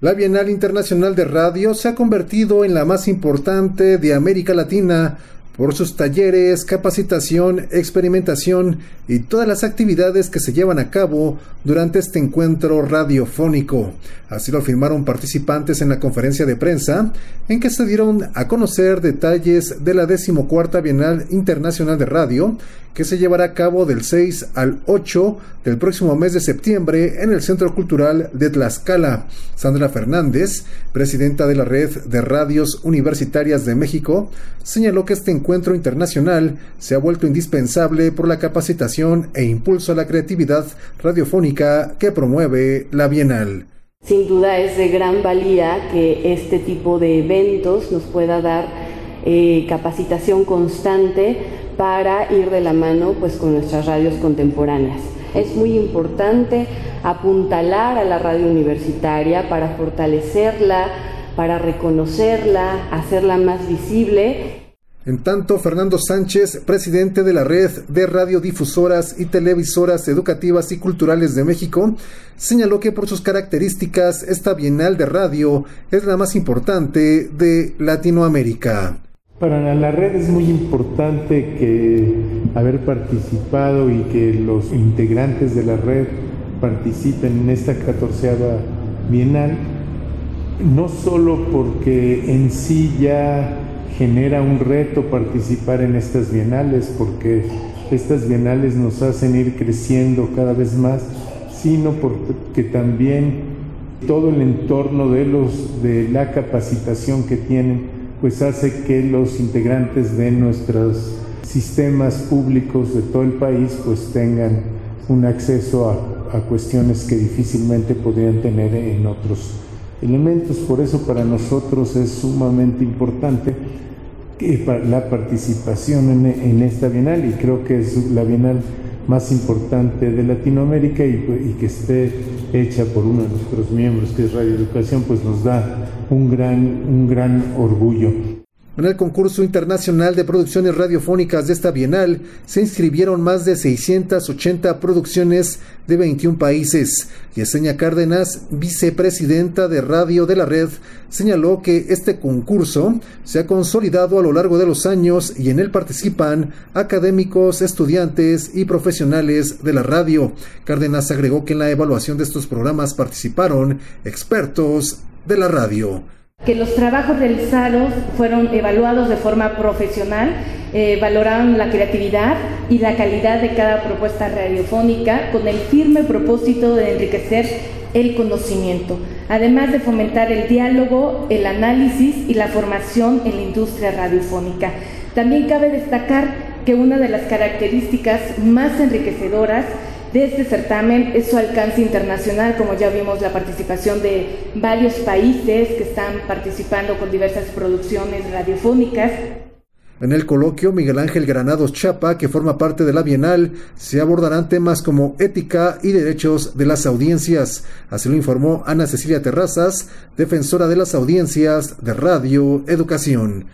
La Bienal Internacional de Radio se ha convertido en la más importante de América Latina por sus talleres, capacitación, experimentación y todas las actividades que se llevan a cabo durante este encuentro radiofónico. Así lo afirmaron participantes en la conferencia de prensa, en que se dieron a conocer detalles de la decimocuarta Bienal Internacional de Radio, que se llevará a cabo del 6 al 8 del próximo mes de septiembre en el Centro Cultural de Tlaxcala. Sandra Fernández, presidenta de la Red de Radios Universitarias de México, señaló que este encuentro internacional se ha vuelto indispensable por la capacitación e impulso a la creatividad radiofónica que promueve la Bienal. Sin duda es de gran valía que este tipo de eventos nos pueda dar eh, capacitación constante para ir de la mano pues, con nuestras radios contemporáneas. Es muy importante apuntalar a la radio universitaria para fortalecerla, para reconocerla, hacerla más visible en tanto, Fernando Sánchez, presidente de la Red de Radiodifusoras y Televisoras Educativas y Culturales de México, señaló que por sus características esta Bienal de Radio es la más importante de Latinoamérica. Para la red es muy importante que haber participado y que los integrantes de la red participen en esta catorceava bienal, no solo porque en sí ya genera un reto participar en estas bienales porque estas bienales nos hacen ir creciendo cada vez más, sino porque también todo el entorno de los de la capacitación que tienen pues hace que los integrantes de nuestros sistemas públicos de todo el país pues tengan un acceso a, a cuestiones que difícilmente podrían tener en otros elementos. Por eso para nosotros es sumamente importante la participación en, esta Bienal y creo que es la Bienal más importante de Latinoamérica y, y, que esté hecha por uno de nuestros miembros, que es Radio Educación, pues nos da un gran, un gran orgullo. En el concurso internacional de producciones radiofónicas de esta bienal se inscribieron más de 680 producciones de 21 países. Yesenia Cárdenas, vicepresidenta de radio de la red, señaló que este concurso se ha consolidado a lo largo de los años y en él participan académicos, estudiantes y profesionales de la radio. Cárdenas agregó que en la evaluación de estos programas participaron expertos de la radio que los trabajos realizados fueron evaluados de forma profesional, eh, valoraron la creatividad y la calidad de cada propuesta radiofónica con el firme propósito de enriquecer el conocimiento, además de fomentar el diálogo, el análisis y la formación en la industria radiofónica. También cabe destacar que una de las características más enriquecedoras de este certamen es su alcance internacional, como ya vimos la participación de varios países que están participando con diversas producciones radiofónicas. En el coloquio, Miguel Ángel Granados Chapa, que forma parte de la Bienal, se abordarán temas como ética y derechos de las audiencias. Así lo informó Ana Cecilia Terrazas, defensora de las audiencias de Radio Educación.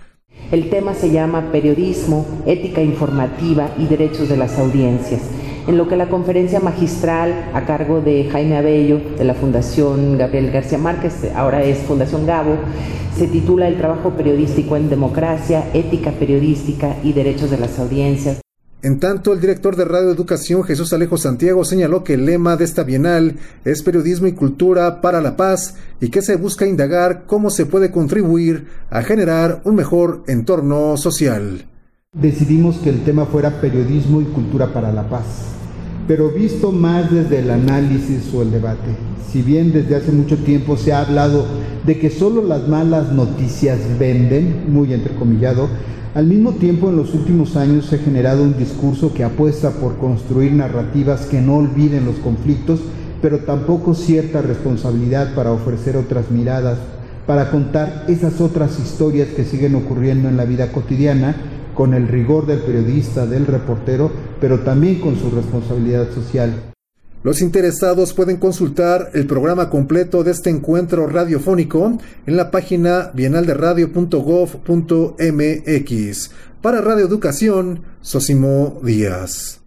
El tema se llama Periodismo, Ética Informativa y Derechos de las Audiencias en lo que la conferencia magistral a cargo de Jaime Abello de la Fundación Gabriel García Márquez, ahora es Fundación Gabo, se titula El trabajo periodístico en democracia, ética periodística y derechos de las audiencias. En tanto, el director de Radio Educación, Jesús Alejo Santiago, señaló que el lema de esta bienal es periodismo y cultura para la paz y que se busca indagar cómo se puede contribuir a generar un mejor entorno social. Decidimos que el tema fuera periodismo y cultura para la paz pero visto más desde el análisis o el debate. Si bien desde hace mucho tiempo se ha hablado de que solo las malas noticias venden, muy entrecomillado, al mismo tiempo en los últimos años se ha generado un discurso que apuesta por construir narrativas que no olviden los conflictos, pero tampoco cierta responsabilidad para ofrecer otras miradas, para contar esas otras historias que siguen ocurriendo en la vida cotidiana con el rigor del periodista, del reportero, pero también con su responsabilidad social. Los interesados pueden consultar el programa completo de este encuentro radiofónico en la página bienalderadio.gov.mx. Para Radio Educación, Sosimo Díaz.